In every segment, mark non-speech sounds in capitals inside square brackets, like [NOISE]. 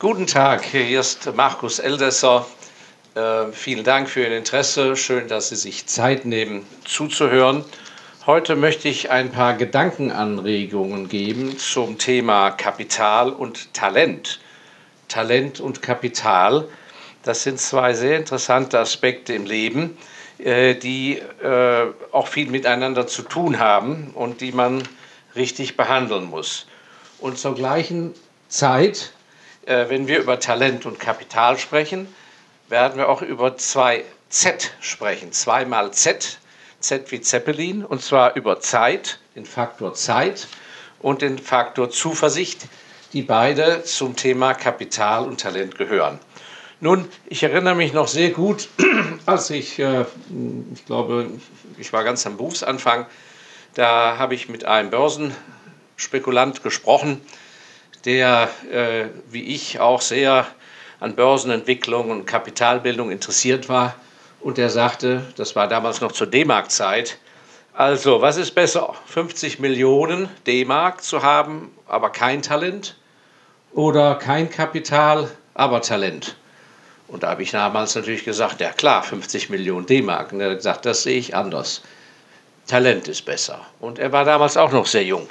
Guten Tag, hier ist Markus Eldesser. Äh, vielen Dank für Ihr Interesse. Schön, dass Sie sich Zeit nehmen, zuzuhören. Heute möchte ich ein paar Gedankenanregungen geben zum Thema Kapital und Talent. Talent und Kapital, das sind zwei sehr interessante Aspekte im Leben, äh, die äh, auch viel miteinander zu tun haben und die man richtig behandeln muss. Und zur gleichen Zeit, wenn wir über Talent und Kapital sprechen, werden wir auch über zwei Z sprechen. Zweimal Z, Z wie Zeppelin, und zwar über Zeit, den Faktor Zeit und den Faktor Zuversicht, die beide zum Thema Kapital und Talent gehören. Nun, ich erinnere mich noch sehr gut, [CLEARS THROAT] als ich, ich glaube, ich war ganz am Berufsanfang, da habe ich mit einem Börsenspekulant gesprochen, der äh, wie ich auch sehr an Börsenentwicklung und Kapitalbildung interessiert war. Und der sagte, das war damals noch zur D-Mark-Zeit, also was ist besser, 50 Millionen D-Mark zu haben, aber kein Talent oder kein Kapital, aber Talent? Und da habe ich damals natürlich gesagt, ja klar, 50 Millionen D-Mark. Und er hat gesagt, das sehe ich anders. Talent ist besser. Und er war damals auch noch sehr jung.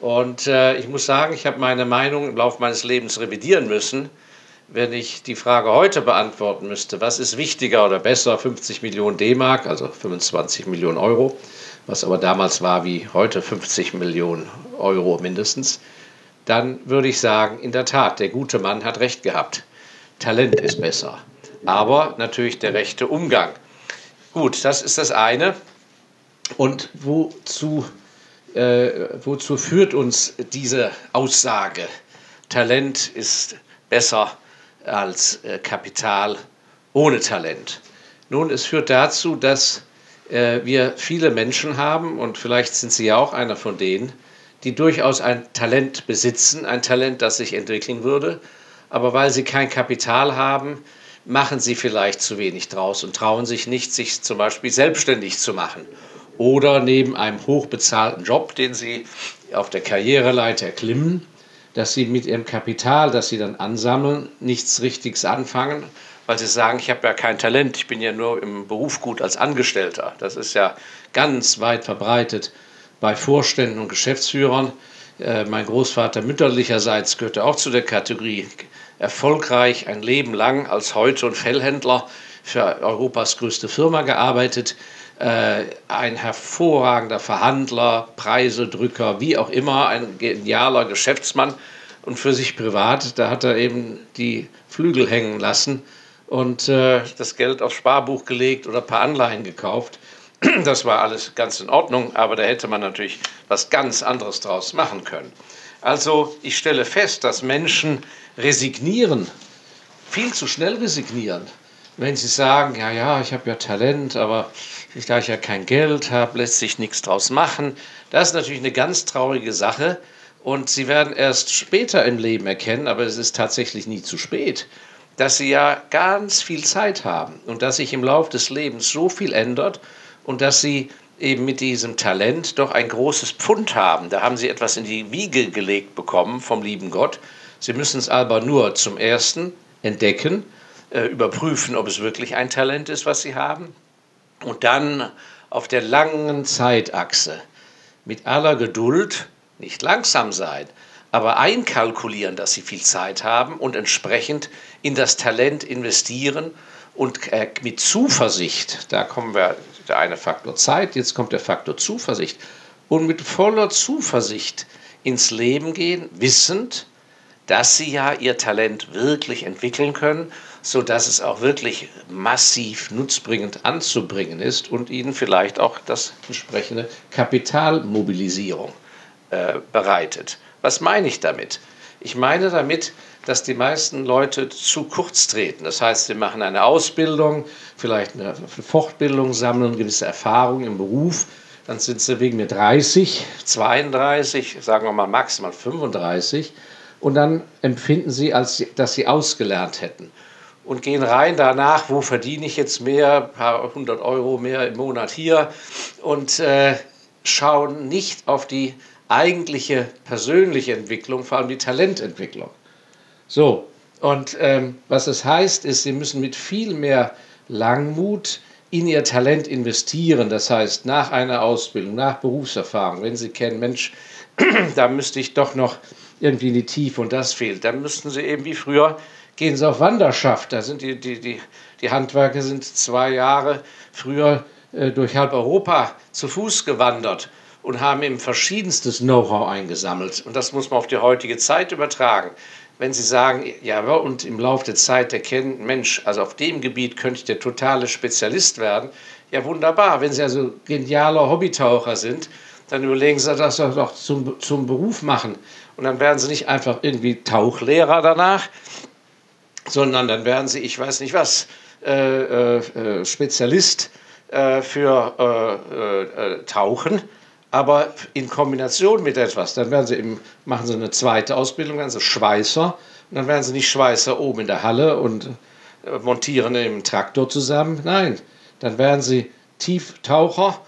Und äh, ich muss sagen, ich habe meine Meinung im Laufe meines Lebens revidieren müssen. Wenn ich die Frage heute beantworten müsste, was ist wichtiger oder besser, 50 Millionen D-Mark, also 25 Millionen Euro, was aber damals war wie heute 50 Millionen Euro mindestens, dann würde ich sagen, in der Tat, der gute Mann hat recht gehabt. Talent ist besser. Aber natürlich der rechte Umgang. Gut, das ist das eine. Und wozu, äh, wozu führt uns diese Aussage? Talent ist besser als äh, Kapital ohne Talent. Nun, es führt dazu, dass äh, wir viele Menschen haben, und vielleicht sind Sie ja auch einer von denen, die durchaus ein Talent besitzen, ein Talent, das sich entwickeln würde, aber weil sie kein Kapital haben, machen sie vielleicht zu wenig draus und trauen sich nicht, sich zum Beispiel selbstständig zu machen oder neben einem hochbezahlten Job, den sie auf der Karriereleiter klimmen, dass sie mit ihrem Kapital, das sie dann ansammeln, nichts Richtiges anfangen, weil sie sagen, ich habe ja kein Talent, ich bin ja nur im Beruf gut als Angestellter. Das ist ja ganz weit verbreitet bei Vorständen und Geschäftsführern. Äh, mein Großvater mütterlicherseits gehörte auch zu der Kategorie erfolgreich ein Leben lang als Häute- und Fellhändler für Europas größte Firma gearbeitet. Äh, ein hervorragender Verhandler, Preisedrücker, wie auch immer, ein genialer Geschäftsmann. Und für sich privat, da hat er eben die Flügel hängen lassen und äh, das Geld aufs Sparbuch gelegt oder ein paar Anleihen gekauft. [CLEARS THROAT] Das war alles ganz in Ordnung, aber da hätte man natürlich was ganz anderes draus machen können. Also ich stelle fest, dass Menschen resignieren, viel zu schnell resignieren. Wenn sie sagen, ja, ja, ich habe ja Talent, aber da ich ja kein Geld habe, lässt sich nichts draus machen. Das ist natürlich eine ganz traurige Sache. Und sie werden erst später im Leben erkennen, aber es ist tatsächlich nie zu spät, dass sie ja ganz viel Zeit haben und dass sich im Laufe des Lebens so viel ändert und dass sie eben mit diesem Talent doch ein großes Pfund haben. Da haben sie etwas in die Wiege gelegt bekommen vom lieben Gott. Sie müssen es aber nur zum Ersten entdecken, äh, überprüfen, ob es wirklich ein Talent ist, was sie haben. Und dann auf der langen Zeitachse mit aller Geduld, nicht langsam sein, aber einkalkulieren, dass sie viel Zeit haben und entsprechend in das Talent investieren und äh, mit Zuversicht, da kommen wir, der eine Faktor Zeit, jetzt kommt der Faktor Zuversicht, und mit voller Zuversicht ins Leben gehen, wissend, dass sie ja ihr Talent wirklich entwickeln können, sodass es auch wirklich massiv nutzbringend anzubringen ist und ihnen vielleicht auch das entsprechende Kapitalmobilisierung äh, bereitet. Was meine ich damit? Ich meine damit, dass die meisten Leute zu kurz treten. Das heißt, sie machen eine Ausbildung, vielleicht eine Fortbildung, sammeln gewisse Erfahrungen im Beruf. Dann sind sie wegen mir 30, 32, sagen wir mal maximal 35. Und dann empfinden sie, als dass sie ausgelernt hätten. Und gehen rein danach, wo verdiene ich jetzt mehr, ein paar hundert Euro mehr im Monat hier. Und äh, schauen nicht auf die eigentliche persönliche Entwicklung, vor allem die Talententwicklung. So, Und ähm, was es heißt, ist, sie müssen mit viel mehr Langmut in ihr Talent investieren. Das heißt, nach einer Ausbildung, nach Berufserfahrung, wenn sie kennen, Mensch, [CLEARS THROAT] da müsste ich doch noch irgendwie in die Tiefe und das fehlt, dann müssten sie eben wie früher gehen sie auf Wanderschaft. Da sind die, die, die, die Handwerker sind zwei Jahre früher äh, durch halb Europa zu Fuß gewandert und haben eben verschiedenstes Know-how eingesammelt. Und das muss man auf die heutige Zeit übertragen. Wenn Sie sagen, ja, und im Laufe der Zeit erkennen, Mensch, also auf dem Gebiet könnte ich der totale Spezialist werden, ja, wunderbar. Wenn Sie also genialer Hobbytaucher sind, dann überlegen Sie das doch zum, zum Beruf machen. Und dann werden Sie nicht einfach irgendwie Tauchlehrer danach, sondern dann werden Sie, ich weiß nicht was, äh, äh, Spezialist äh, für äh, äh, Tauchen, aber in Kombination mit etwas. Dann werden Sie eben, machen Sie eine zweite Ausbildung, werden Sie Schweißer. Und dann werden Sie nicht Schweißer oben in der Halle und äh, montieren im Traktor zusammen. Nein, dann werden Sie Tieftaucher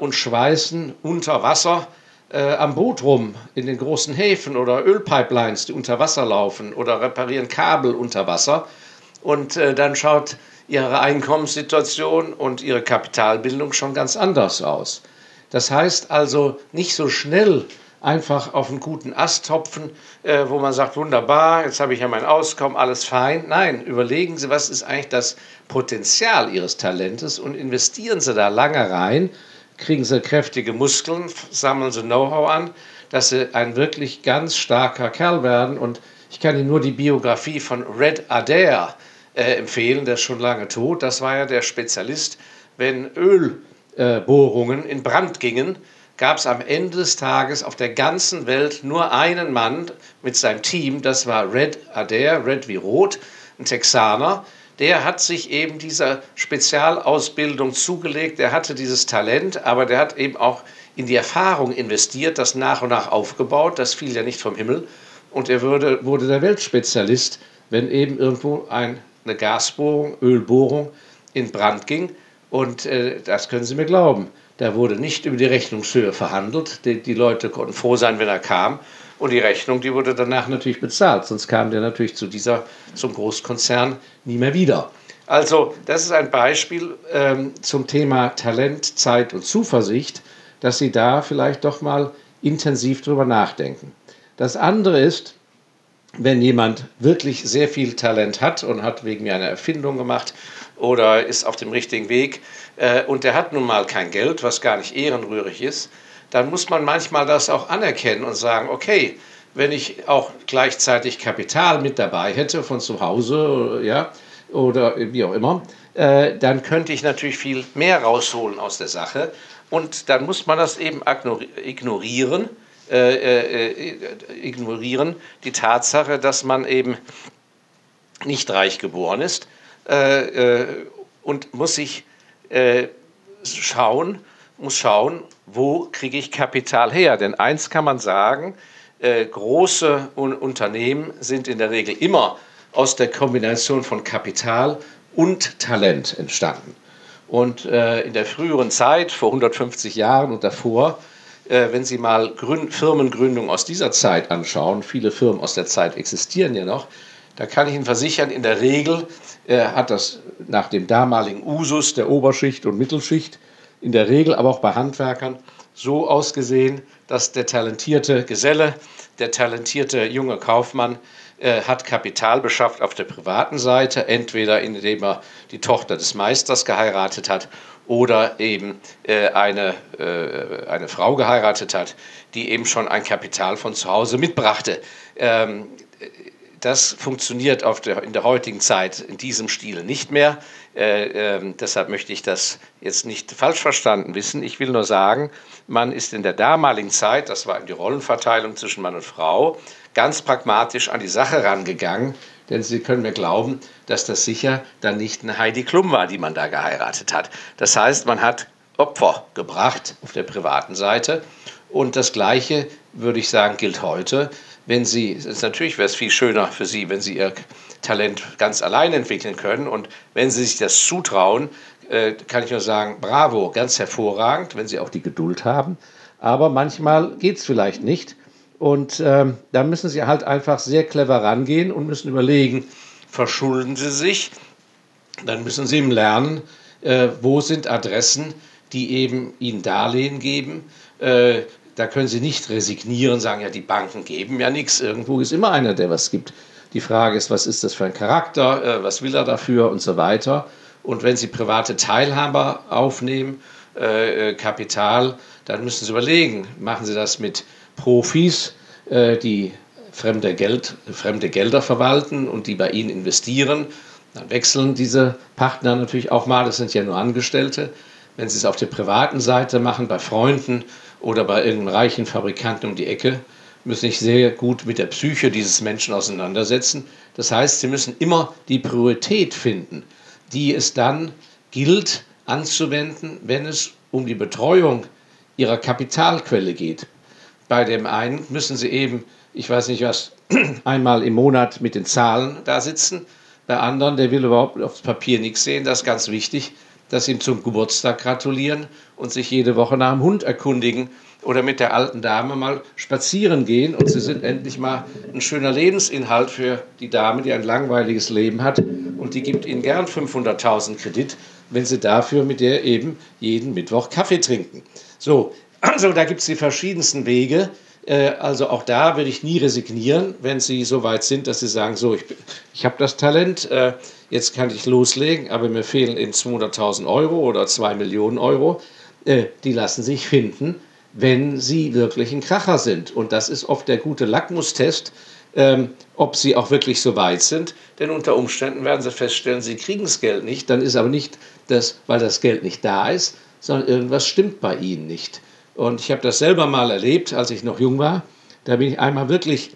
und schweißen unter Wasser äh, am Boot rum, in den großen Häfen oder Ölpipelines, die unter Wasser laufen oder reparieren Kabel unter Wasser. Und äh, dann schaut ihre Einkommenssituation und ihre Kapitalbildung schon ganz anders aus. Das heißt also nicht so schnell einfach auf einen guten Ast hopfen, äh, wo man sagt, wunderbar, jetzt habe ich ja mein Auskommen, alles fein. Nein, überlegen Sie, was ist eigentlich das Potenzial Ihres Talentes und investieren Sie da lange rein kriegen sie kräftige Muskeln, sammeln sie Know-how an, dass sie ein wirklich ganz starker Kerl werden. Und ich kann Ihnen nur die Biografie von Red Adair äh, empfehlen, der ist schon lange tot. Das war ja der Spezialist, wenn Ölbohrungen äh, in Brand gingen, gab es am Ende des Tages auf der ganzen Welt nur einen Mann mit seinem Team, das war Red Adair, Red wie Rot, ein Texaner, der hat sich eben dieser Spezialausbildung zugelegt, der hatte dieses Talent, aber der hat eben auch in die Erfahrung investiert, das nach und nach aufgebaut, das fiel ja nicht vom Himmel. Und er wurde, wurde der Weltspezialist, wenn eben irgendwo ein, eine Gasbohrung, Ölbohrung in Brand ging. Und äh, das können Sie mir glauben, da wurde nicht über die Rechnungshöhe verhandelt, die, die Leute konnten froh sein, wenn er kam und die Rechnung, die wurde danach natürlich bezahlt, sonst kam der natürlich zu dieser, zum Großkonzern nie mehr wieder. Also, das ist ein Beispiel ähm, zum Thema Talent, Zeit und Zuversicht, dass Sie da vielleicht doch mal intensiv drüber nachdenken. Das andere ist, wenn jemand wirklich sehr viel Talent hat und hat wegen mir eine Erfindung gemacht oder ist auf dem richtigen Weg äh, und der hat nun mal kein Geld, was gar nicht ehrenrührig ist, dann muss man manchmal das auch anerkennen und sagen, okay, wenn ich auch gleichzeitig Kapital mit dabei hätte von zu Hause, ja, oder wie auch immer, äh, dann könnte ich natürlich viel mehr rausholen aus der Sache. Und dann muss man das eben ignorieren, äh, äh, ignorieren, die Tatsache, dass man eben nicht reich geboren ist äh, äh, und muss sich äh, schauen, muss schauen, wo kriege ich Kapital her? Denn eins kann man sagen, äh, große Unternehmen sind in der Regel immer aus der Kombination von Kapital und Talent entstanden. Und äh, in der früheren Zeit, vor 150 Jahren und davor, äh, wenn Sie mal Gründ Firmengründungen aus dieser Zeit anschauen, viele Firmen aus der Zeit existieren ja noch, da kann ich Ihnen versichern, in der Regel hat das nach dem damaligen Usus der Oberschicht und Mittelschicht in der Regel aber auch bei Handwerkern so ausgesehen, dass der talentierte Geselle, der talentierte junge Kaufmann äh, hat Kapital beschafft auf der privaten Seite, entweder indem er die Tochter des Meisters geheiratet hat oder eben äh, eine, äh, eine Frau geheiratet hat, die eben schon ein Kapital von zu Hause mitbrachte. Ähm, das funktioniert der, in der heutigen Zeit in diesem Stil nicht mehr. Äh, äh, deshalb möchte ich das jetzt nicht falsch verstanden wissen. Ich will nur sagen, man ist in der damaligen Zeit, das war die Rollenverteilung zwischen Mann und Frau, ganz pragmatisch an die Sache rangegangen. Denn Sie können mir glauben, dass das sicher dann nicht eine Heidi Klum war, die man da geheiratet hat. Das heißt, man hat Opfer gebracht auf der privaten Seite. Und das Gleiche, würde ich sagen, gilt heute wenn Sie, natürlich wäre es viel schöner für Sie, wenn Sie Ihr Talent ganz allein entwickeln können. Und wenn Sie sich das zutrauen, äh, kann ich nur sagen, bravo, ganz hervorragend, wenn Sie auch die Geduld haben. Aber manchmal geht es vielleicht nicht. Und ähm, da müssen Sie halt einfach sehr clever rangehen und müssen überlegen, verschulden Sie sich, dann müssen Sie eben lernen, äh, wo sind Adressen, die eben Ihnen Darlehen geben. Äh, da können Sie nicht resignieren, sagen, ja, die Banken geben ja nichts. Irgendwo ist immer einer, der was gibt. Die Frage ist, was ist das für ein Charakter, äh, was will er dafür und so weiter. Und wenn Sie private Teilhaber aufnehmen, äh, äh, Kapital, dann müssen Sie überlegen, machen Sie das mit Profis, äh, die fremde, Geld, fremde Gelder verwalten und die bei Ihnen investieren. Dann wechseln diese Partner natürlich auch mal, das sind ja nur Angestellte. Wenn Sie es auf der privaten Seite machen, bei Freunden oder bei irgendeinem reichen Fabrikanten um die Ecke, müssen sich sehr gut mit der Psyche dieses Menschen auseinandersetzen. Das heißt, Sie müssen immer die Priorität finden die es dann gilt anzuwenden, wenn es um die Betreuung ihrer Kapitalquelle geht. Bei dem einen müssen sie eben, ich weiß nicht was, [CLEARS THROAT] einmal im Monat mit den Zahlen da sitzen. Bei anderen, der will überhaupt aufs Papier nichts sehen, das ist ganz wichtig, dass sie ihm zum Geburtstag gratulieren und sich jede Woche nach dem Hund erkundigen oder mit der alten Dame mal spazieren gehen und sie sind endlich mal ein schöner Lebensinhalt für die Dame, die ein langweiliges Leben hat und die gibt ihnen gern 500.000 Kredit, wenn sie dafür mit der eben jeden Mittwoch Kaffee trinken. So, also da gibt es die verschiedensten Wege. Äh, also auch da würde ich nie resignieren, wenn Sie so weit sind, dass Sie sagen, so, ich, ich habe das Talent, äh, jetzt kann ich loslegen, aber mir fehlen eben 200.000 Euro oder 2 Millionen Euro. Äh, die lassen sich finden wenn sie wirklich ein Kracher sind. Und das ist oft der gute Lackmustest, ähm, ob sie auch wirklich so weit sind. Denn unter Umständen werden sie feststellen, sie kriegen das Geld nicht. Dann ist aber nicht das, weil das Geld nicht da ist, sondern irgendwas stimmt bei ihnen nicht. Und ich habe das selber mal erlebt, als ich noch jung war. Da bin ich einmal wirklich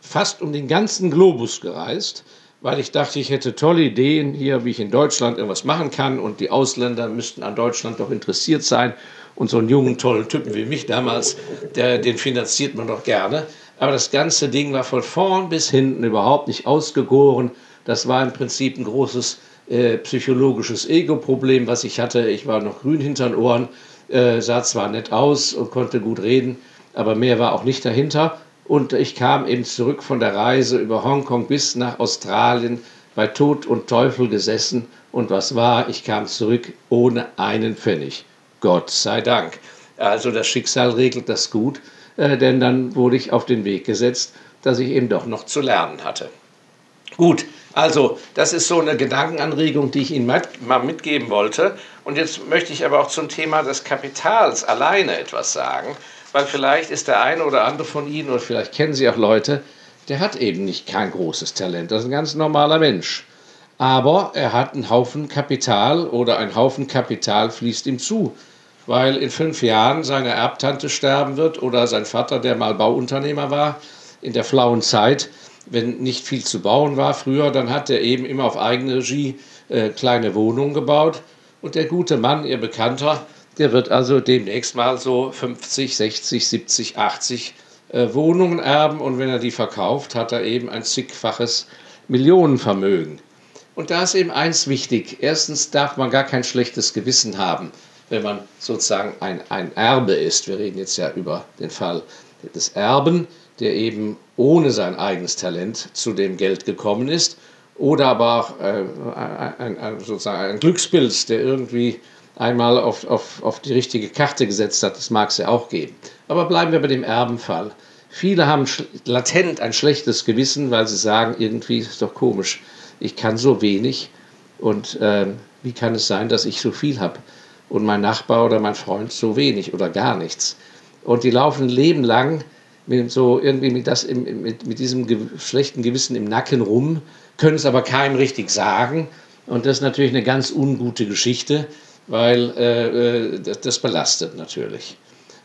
fast um den ganzen Globus gereist, weil ich dachte, ich hätte tolle Ideen hier, wie ich in Deutschland irgendwas machen kann und die Ausländer müssten an Deutschland doch interessiert sein. Und so einen jungen, tollen Typen wie mich damals, der, den finanziert man doch gerne. Aber das ganze Ding war von vorn bis hinten überhaupt nicht ausgegoren. Das war im Prinzip ein großes äh, psychologisches Ego-Problem, was ich hatte. Ich war noch grün hinter den Ohren, äh, sah zwar nett aus und konnte gut reden, aber mehr war auch nicht dahinter. Und ich kam eben zurück von der Reise über Hongkong bis nach Australien, bei Tod und Teufel gesessen. Und was war? Ich kam zurück ohne einen Pfennig. Gott sei Dank. Also das Schicksal regelt das gut, äh, denn dann wurde ich auf den Weg gesetzt, dass ich eben doch noch zu lernen hatte. Gut, also das ist so eine Gedankenanregung, die ich Ihnen mal mitgeben wollte. Und jetzt möchte ich aber auch zum Thema des Kapitals alleine etwas sagen, weil vielleicht ist der eine oder andere von Ihnen, oder vielleicht kennen Sie auch Leute, der hat eben nicht kein großes Talent, das ist ein ganz normaler Mensch. Aber er hat einen Haufen Kapital oder ein Haufen Kapital fließt ihm zu weil in fünf Jahren seine Erbtante sterben wird oder sein Vater, der mal Bauunternehmer war, in der flauen Zeit, wenn nicht viel zu bauen war früher, dann hat er eben immer auf eigene Regie äh, kleine Wohnungen gebaut. Und der gute Mann, ihr Bekannter, der wird also demnächst mal so 50, 60, 70, 80 äh, Wohnungen erben. Und wenn er die verkauft, hat er eben ein zigfaches Millionenvermögen. Und da ist eben eins wichtig. Erstens darf man gar kein schlechtes Gewissen haben wenn man sozusagen ein, ein Erbe ist. Wir reden jetzt ja über den Fall des Erben, der eben ohne sein eigenes Talent zu dem Geld gekommen ist. Oder aber auch äh, ein, ein, sozusagen ein Glücksbild, der irgendwie einmal auf, auf, auf die richtige Karte gesetzt hat. Das mag es ja auch geben. Aber bleiben wir bei dem Erbenfall. Viele haben latent ein schlechtes Gewissen, weil sie sagen, irgendwie ist es doch komisch, ich kann so wenig und äh, wie kann es sein, dass ich so viel habe? und mein Nachbar oder mein Freund so wenig oder gar nichts. Und die laufen ein Leben lang mit, so irgendwie mit, das, mit, mit diesem schlechten Gewissen im Nacken rum, können es aber keinem richtig sagen. Und das ist natürlich eine ganz ungute Geschichte, weil äh, äh das, belastet natürlich.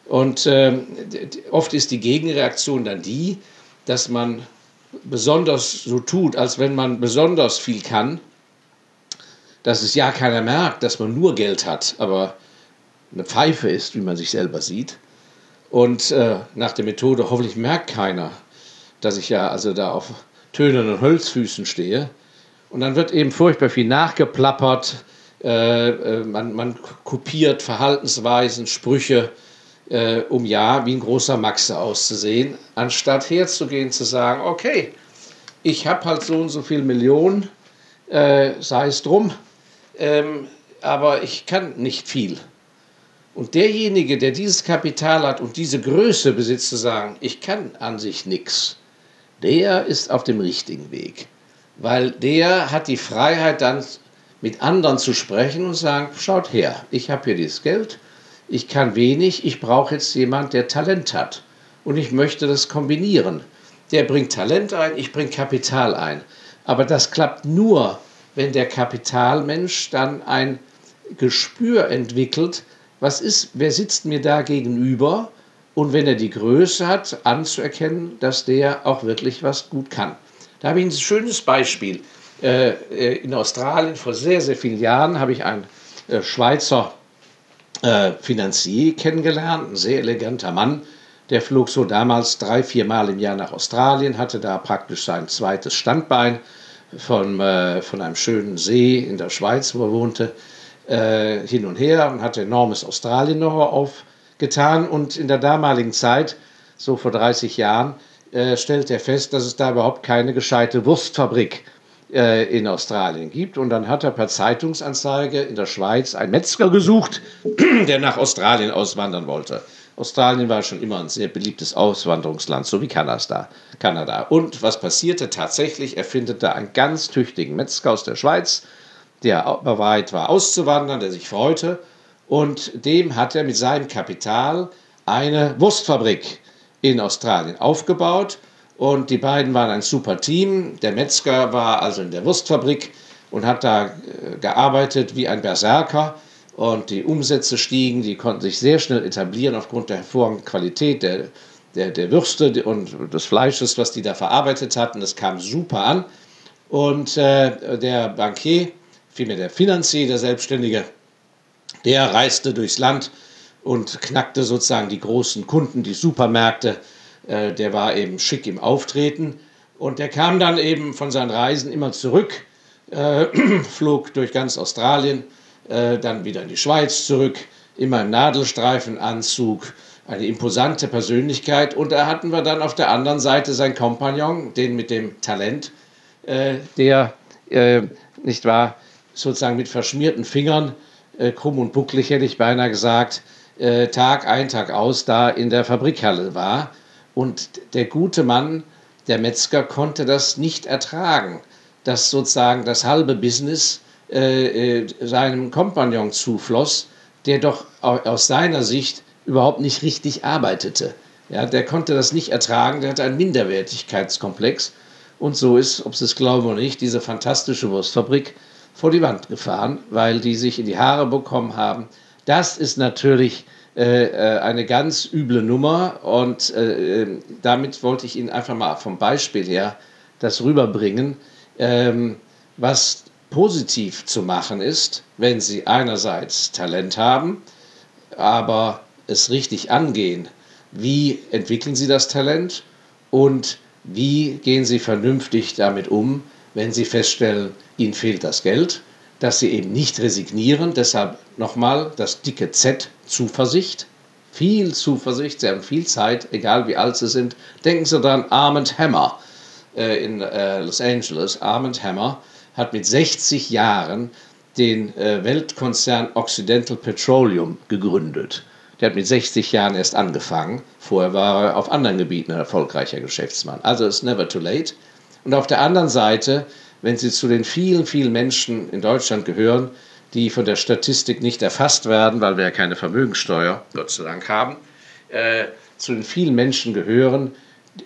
Und äh, oft ist die Gegenreaktion dann die, dass man besonders so tut, als wenn man besonders viel kann dass es ja keiner merkt, dass man nur Geld hat, aber eine Pfeife ist, wie man sich selber sieht. Und äh, nach der Methode hoffentlich merkt keiner, dass ich ja also da auf tönernen Holzfüßen stehe. Und dann wird eben furchtbar viel nachgeplappert, äh, äh, man, man kopiert Verhaltensweisen, Sprüche, äh, um Jahr wie ein großer Maxe auszusehen, anstatt herzugehen zu sagen, okay, ich habe halt so und so viel Millionen, äh, sei es drum, ähm, aber ich kann nicht viel. Und derjenige, der dieses Kapital hat und diese Größe besitzt, zu sagen, ich kann an sich nichts, der ist auf dem richtigen Weg. Weil der hat die Freiheit dann mit anderen zu sprechen und sagen, schaut her, ich habe hier dieses Geld, ich kann wenig, ich brauche jetzt jemand, der Talent hat. Und ich möchte das kombinieren. Der bringt Talent ein, ich bringe Kapital ein. Aber das klappt nur, wenn der Kapitalmensch dann ein Gespür entwickelt, was ist, wer sitzt mir da gegenüber und wenn er die Größe hat, anzuerkennen, dass der auch wirklich was gut kann. Da habe ich ein schönes Beispiel. Äh, äh, in Australien vor sehr, sehr vielen Jahren habe ich einen äh, Schweizer Finanzier kennengelernt, ein sehr eleganter Mann. Der flog so damals drei, vier Mal im Jahr nach Australien, hatte da praktisch sein zweites Standbein von, von einem schönen See in der Schweiz, wo er wohnte hin und her und hatte enormes Australien-Know-how aufgetan. Und in der damaligen Zeit, so vor 30 Jahren, stellte er fest, dass es da überhaupt keine gescheite Wurstfabrik äh, in Australien gibt. Und dann hat er per Zeitungsanzeige in der Schweiz einen Metzger gesucht, [CLEARS THROAT] der nach Australien auswandern wollte. Australien war schon immer ein sehr beliebtes Auswanderungsland, so wie Kanada. Kanada. Und was passierte tatsächlich? Er findet da einen ganz tüchtigen Metzger aus der Schweiz, der bereit war auszuwandern, der sich freute. Und dem hat er mit seinem Kapital eine Wurstfabrik in Australien aufgebaut. Und die beiden waren ein super Team. Der Metzger war also in der Wurstfabrik und hat da äh, gearbeitet wie ein Berserker. Und die Umsätze stiegen, die konnten sich sehr schnell etablieren aufgrund der hervorragenden Qualität der, der, der Würste und des Fleisches, was die da verarbeitet hatten. Das kam super an. Und äh, der Bankier vielmehr der Finanzier, der Selbstständige, der reiste durchs Land und knackte sozusagen die großen Kunden, die Supermärkte. Äh, der war eben schick im Auftreten und der kam dann eben von seinen Reisen immer zurück, äh, [CLEARS THROAT] flog durch ganz Australien, äh, dann wieder in die Schweiz zurück, immer im Nadelstreifenanzug, eine imposante Persönlichkeit. Und da hatten wir dann auf der anderen Seite seinen Kompagnon, den mit dem Talent, äh, der, äh, nicht wahr, sozusagen mit verschmierten Fingern, krumm und bucklig hätte ich beinahe gesagt, Tag ein, Tag aus da in der Fabrikhalle war. Und der gute Mann, der Metzger, konnte das nicht ertragen, dass sozusagen das halbe Business äh, äh seinem Kompagnon zufloss, der doch aus seiner Sicht überhaupt nicht richtig arbeitete. Ja, der konnte das nicht ertragen, der hatte einen Minderwertigkeitskomplex. Und so ist, ob Sie es glauben oder nicht, diese fantastische Wurstfabrik vor die Wand gefahren, weil die sich in die Haare bekommen haben. Das ist natürlich äh, äh, eine ganz üble Nummer und äh, ähm, damit wollte ich Ihnen einfach mal vom Beispiel her das rüberbringen, ähm, was positiv zu machen ist, wenn Sie einerseits Talent haben, aber es richtig angehen. Wie entwickeln Sie das Talent und wie gehen Sie vernünftig damit um, wenn Sie feststellen, ihnen fehlt das Geld, dass sie eben nicht resignieren. Deshalb nochmal das dicke Z, Zuversicht. Viel Zuversicht, sie haben viel Zeit, egal wie alt sie sind. Denken Sie daran, Armand Hammer äh, in äh, Los Angeles. Armand Hammer hat mit 60 Jahren den äh, Weltkonzern Occidental Petroleum gegründet. Der hat mit 60 Jahren erst angefangen. Vorher war er auf anderen Gebieten ein erfolgreicher Geschäftsmann. Also it's never too late. Und auf der anderen Seite wenn sie zu den vielen, vielen Menschen in Deutschland gehören, die von der Statistik nicht erfasst werden, weil wir ja keine Vermögenssteuer, Gott sei Dank, haben, äh, zu den vielen Menschen gehören,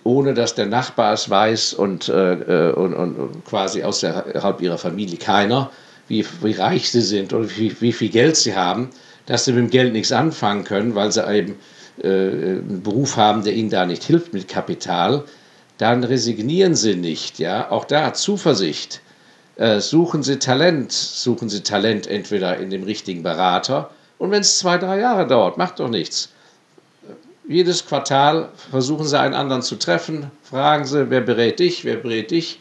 ohne dass der Nachbar es weiß und, äh, äh und, und, quasi außerhalb ihrer Familie keiner, wie, wie reich sie sind oder wie, wie viel Geld sie haben, dass sie mit dem Geld nichts anfangen können, weil sie eben äh, einen Beruf haben, der ihnen da nicht hilft mit Kapital, dann resignieren Sie nicht. Ja? Auch da Zuversicht. Äh, suchen Sie Talent, suchen Sie Talent entweder in dem richtigen Berater und wenn es zwei, drei Jahre dauert, macht doch nichts. Jedes Quartal versuchen Sie einen anderen zu treffen, fragen Sie, wer berät dich, wer berät dich,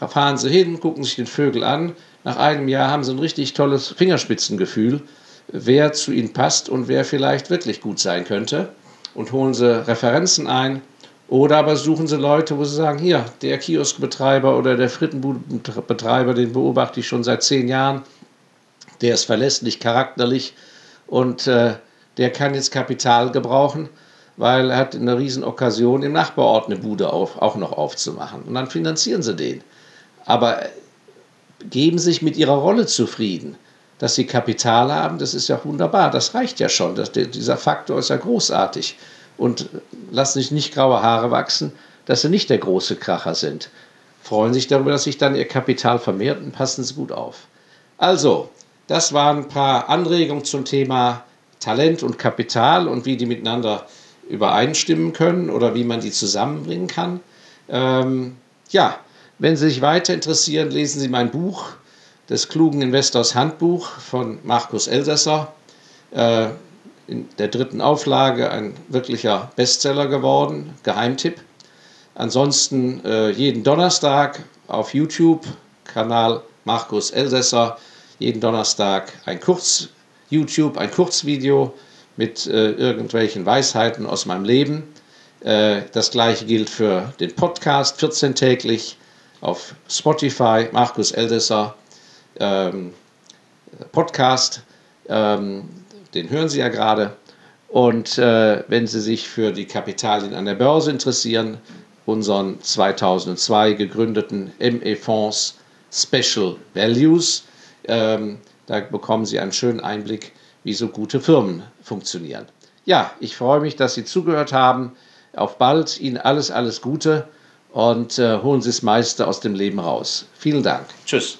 fahren Sie hin, gucken sich den Vögel an. Nach einem Jahr haben Sie ein richtig tolles Fingerspitzengefühl wer zu Ihnen passt und wer vielleicht wirklich gut sein könnte. Und holen Sie Referenzen ein. Oder aber suchen Sie Leute, wo Sie sagen, hier, der Kioskbetreiber oder der Frittenbudenbetreiber, den beobachte ich schon seit zehn Jahren. Der ist verlässlich, charakterlich und äh, der kann jetzt Kapital gebrauchen, weil er hat eine riesen Okkasion, im Nachbarort eine Bude auf, auch noch aufzumachen. Und dann finanzieren Sie den. Aber geben sich mit ihrer Rolle zufrieden. Dass sie Kapital haben, das ist ja wunderbar, das reicht ja schon. Das, dieser Faktor ist ja großartig. Und lassen sich nicht graue Haare wachsen, dass sie nicht der große Kracher sind. Freuen sich darüber, dass sich dann ihr Kapital vermehrt und passen sie gut auf. Also, das waren ein paar Anregungen zum Thema Talent und Kapital und wie die miteinander übereinstimmen können oder wie man die zusammenbringen kann. Ähm, ja, wenn Sie sich weiter interessieren, lesen Sie mein Buch, des klugen Investors Handbuch von Markus Elsässer. Äh, in der dritten Auflage ein wirklicher Bestseller geworden, Geheimtipp. Ansonsten äh, jeden Donnerstag auf YouTube, Kanal Markus Elsässer, jeden Donnerstag ein Kurz YouTube, ein Kurzvideo mit äh, irgendwelchen Weisheiten aus meinem Leben. Äh, das gleiche gilt für den Podcast, 14-täglich auf Spotify, Markus Eldesser ähm, Podcast, ähm, den hören Sie ja gerade. Und äh, wenn Sie sich für die Kapitalien an der Börse interessieren, unseren 2002 gegründeten ME-Fonds Special Values, ähm, da bekommen Sie einen schönen Einblick, wie so gute Firmen funktionieren. Ja, ich freue mich, dass Sie zugehört haben. Auf bald, Ihnen alles, alles Gute und äh, holen Sie das meiste aus dem Leben raus. Vielen Dank. Tschüss.